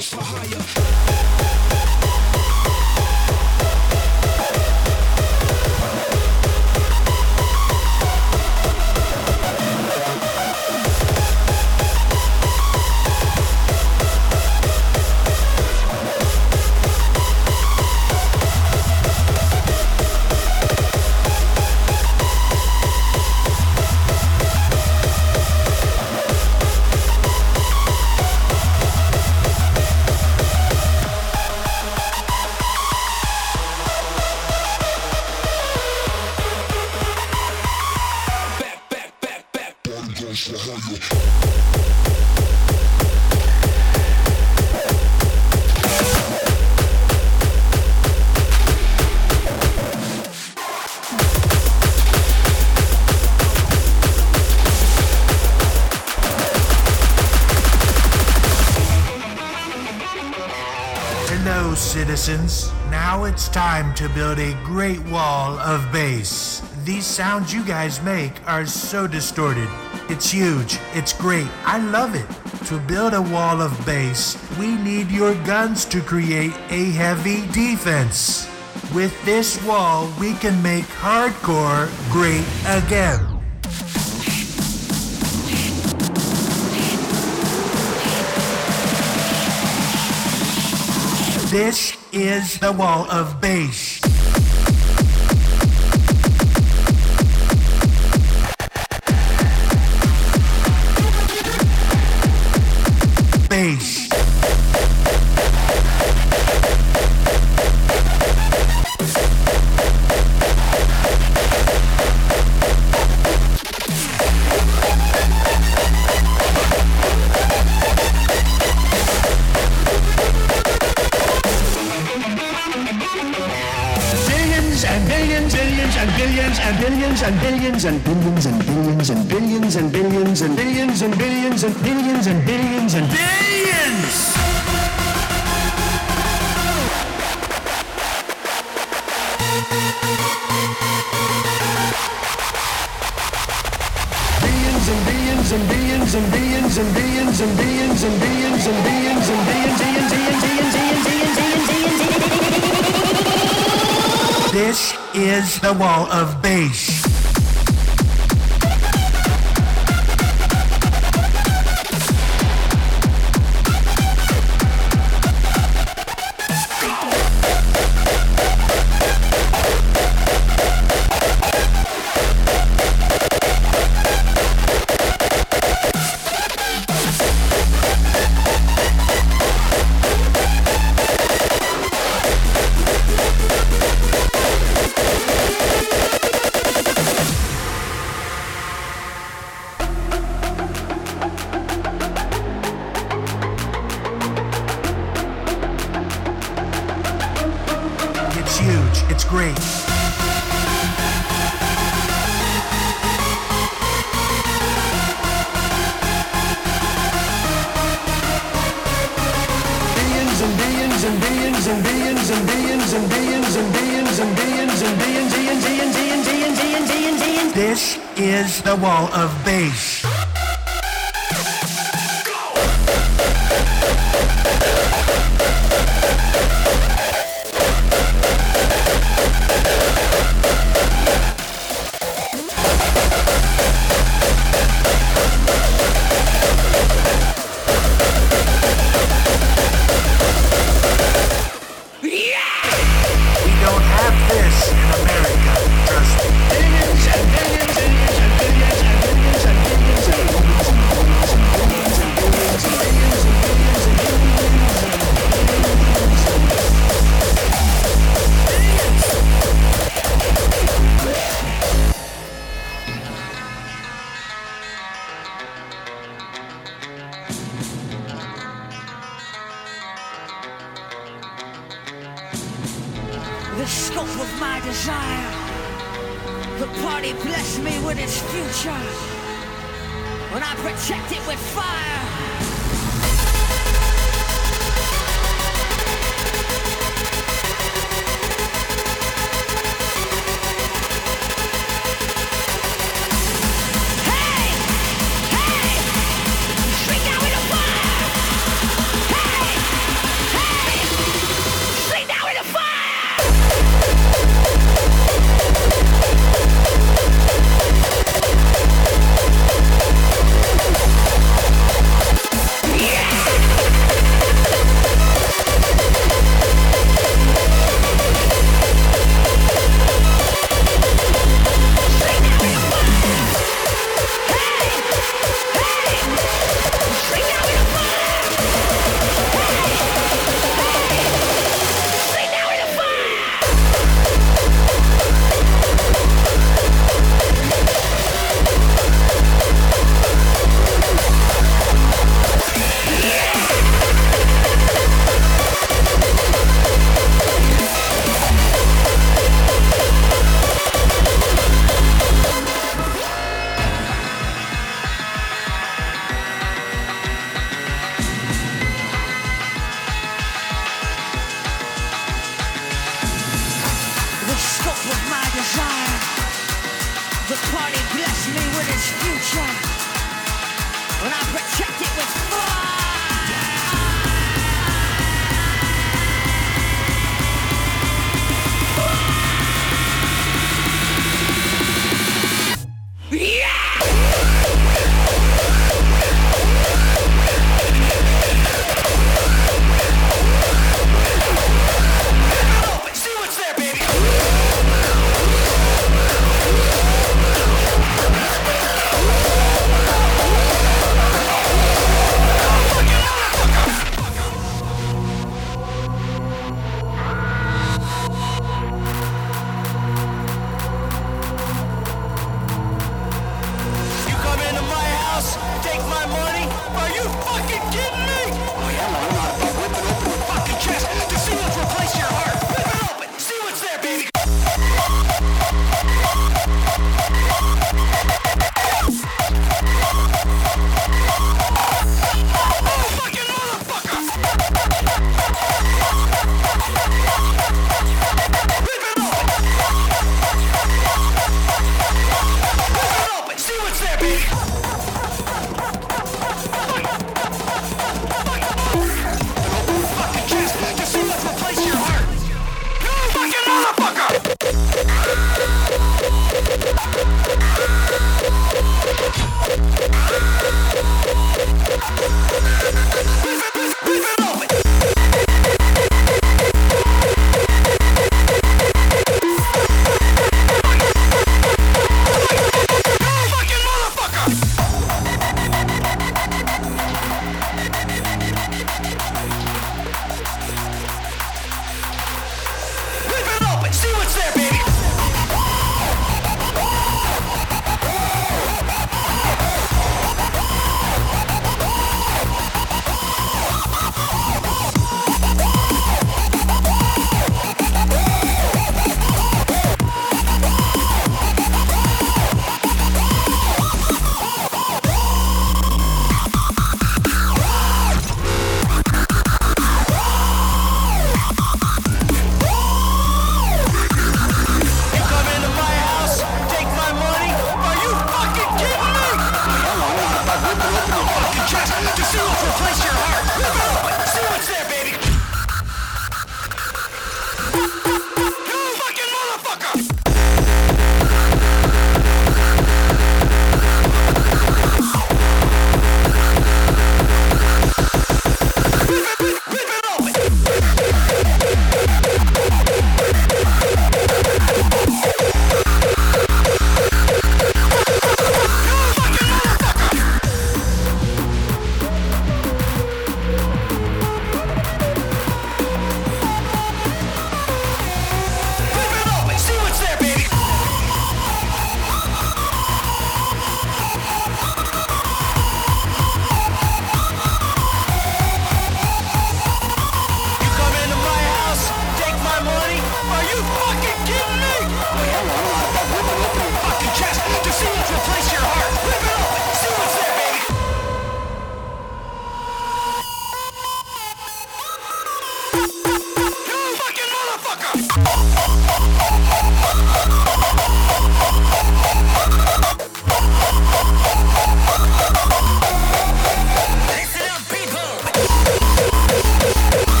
So for higher. great wall of bass. These sounds you guys make are so distorted. It's huge. It's great. I love it. To build a wall of bass, we need your guns to create a heavy defense. With this wall, we can make hardcore great again. This is the wall of bass. Wall of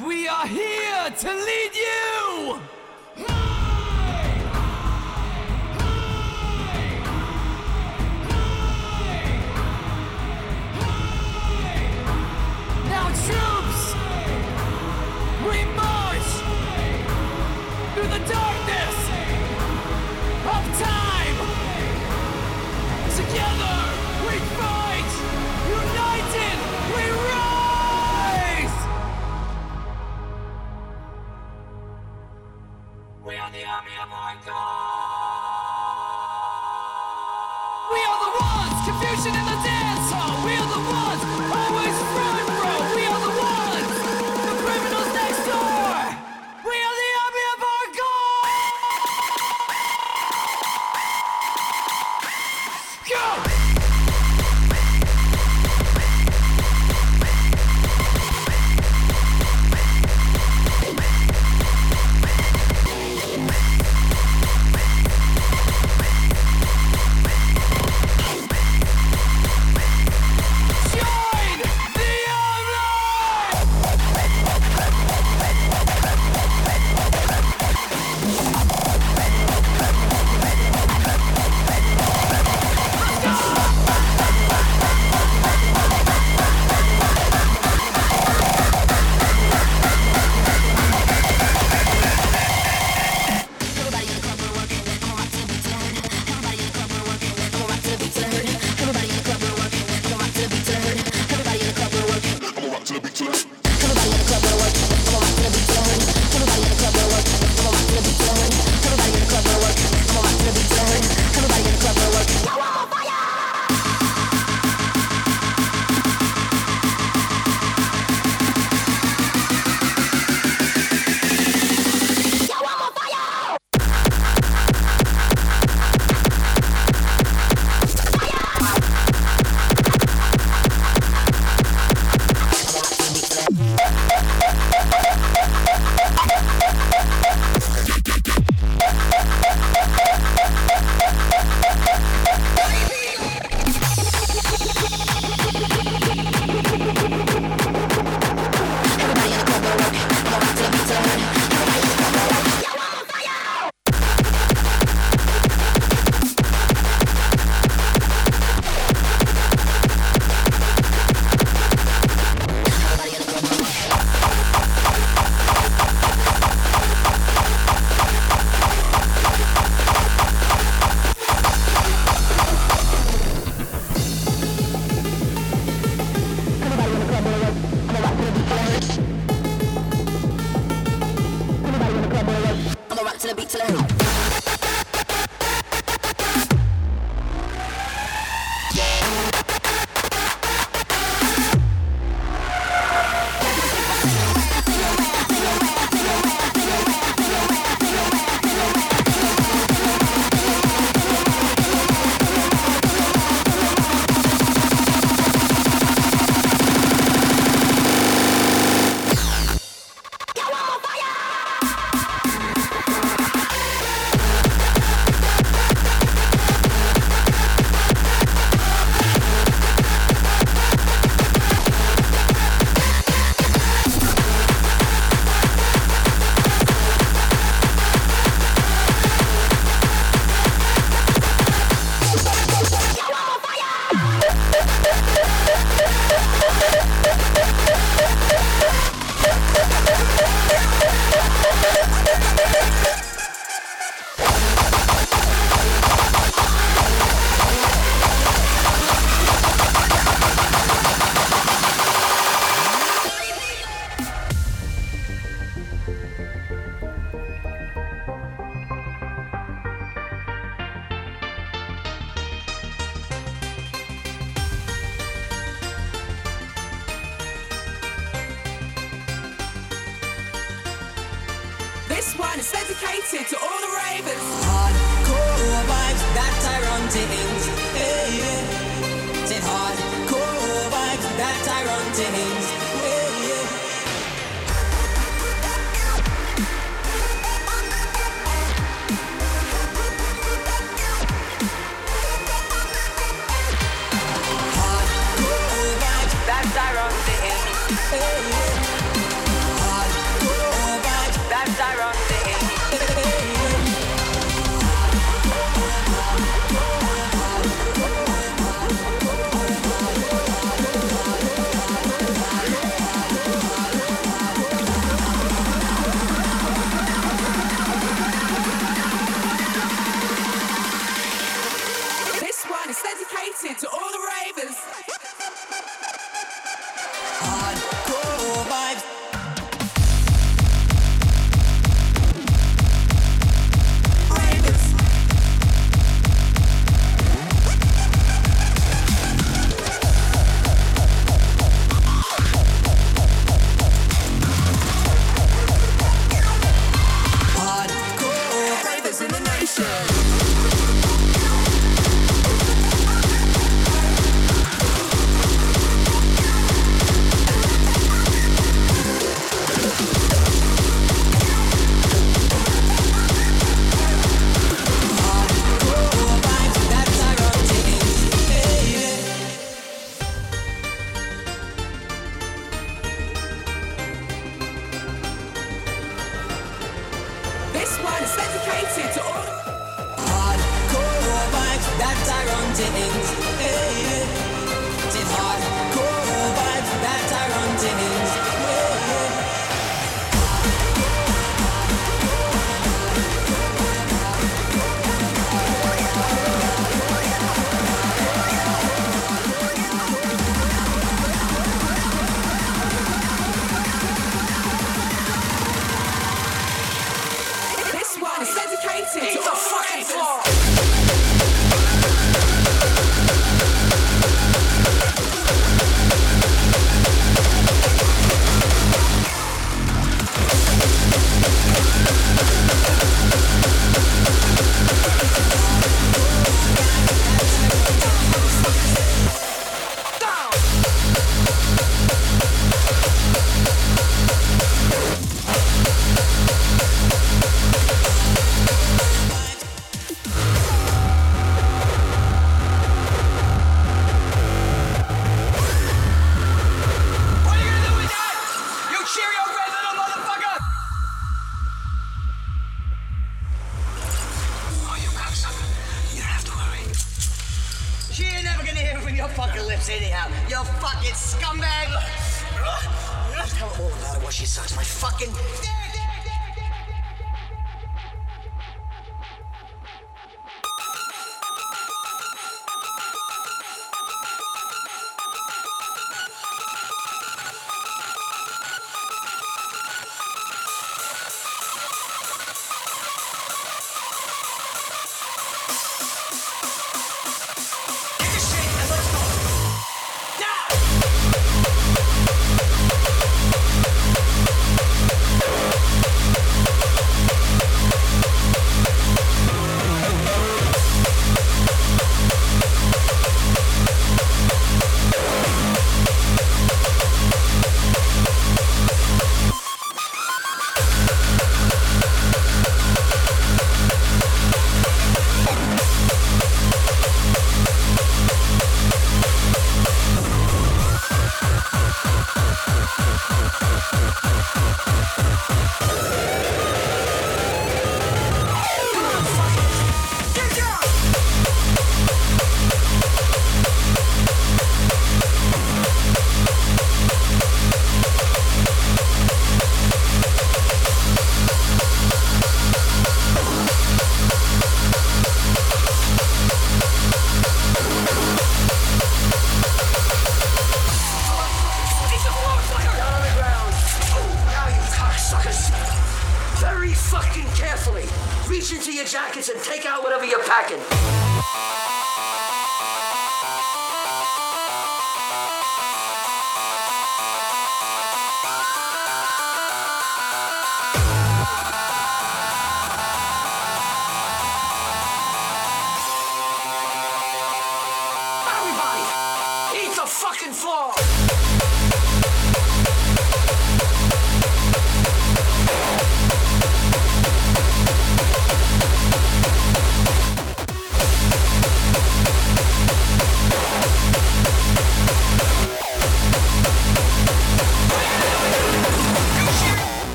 We are here to lead you. Slam.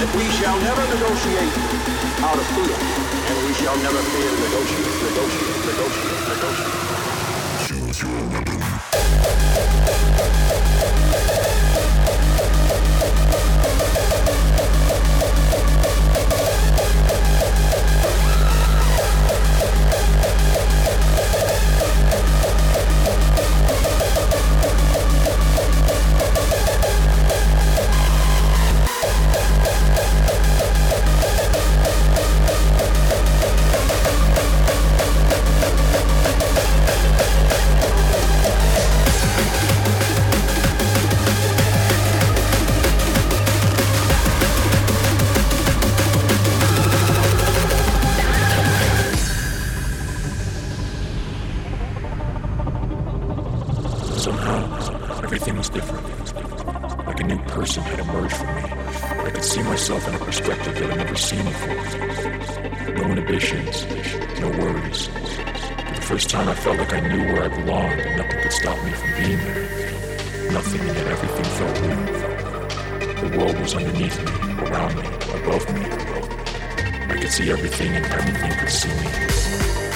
that we shall never negotiate out of fear, and we shall never fear negotiate, negotiate, negotiate, negotiate. Choose your weapon. knew where I belonged, and nothing could stop me from being there. Nothing and yet everything felt real. The world was underneath me, around me, above me. I could see everything and everything could see me.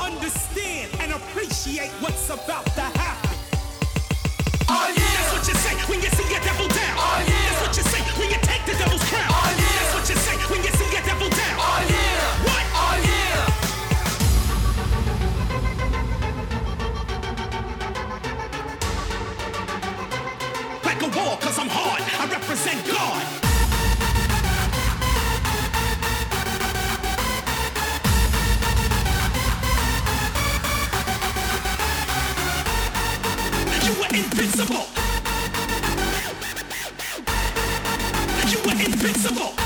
understand and appreciate what's about to happen. invincible. You were invincible.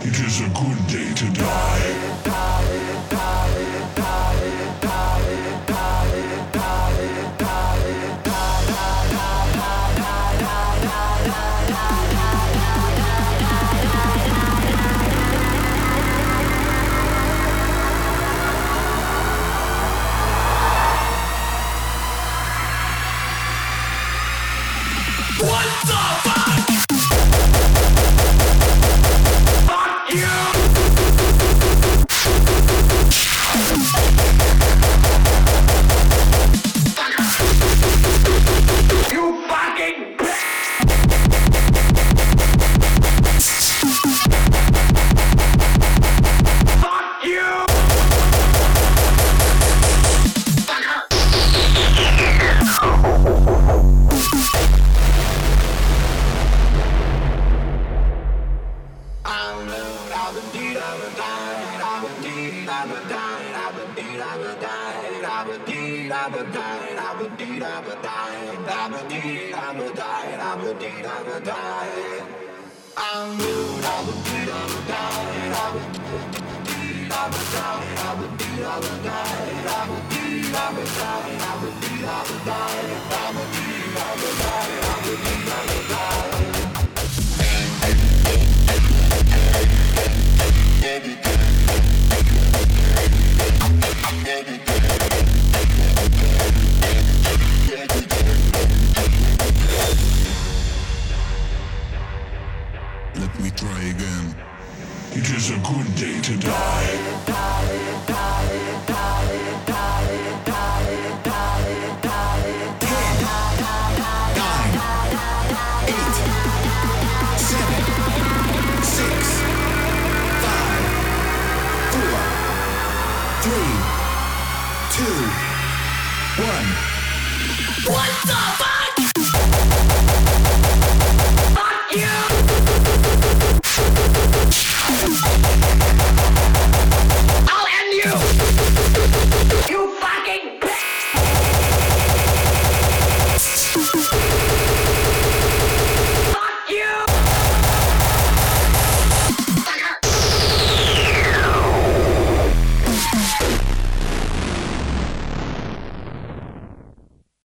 It is a good day to die. It is a good day to die.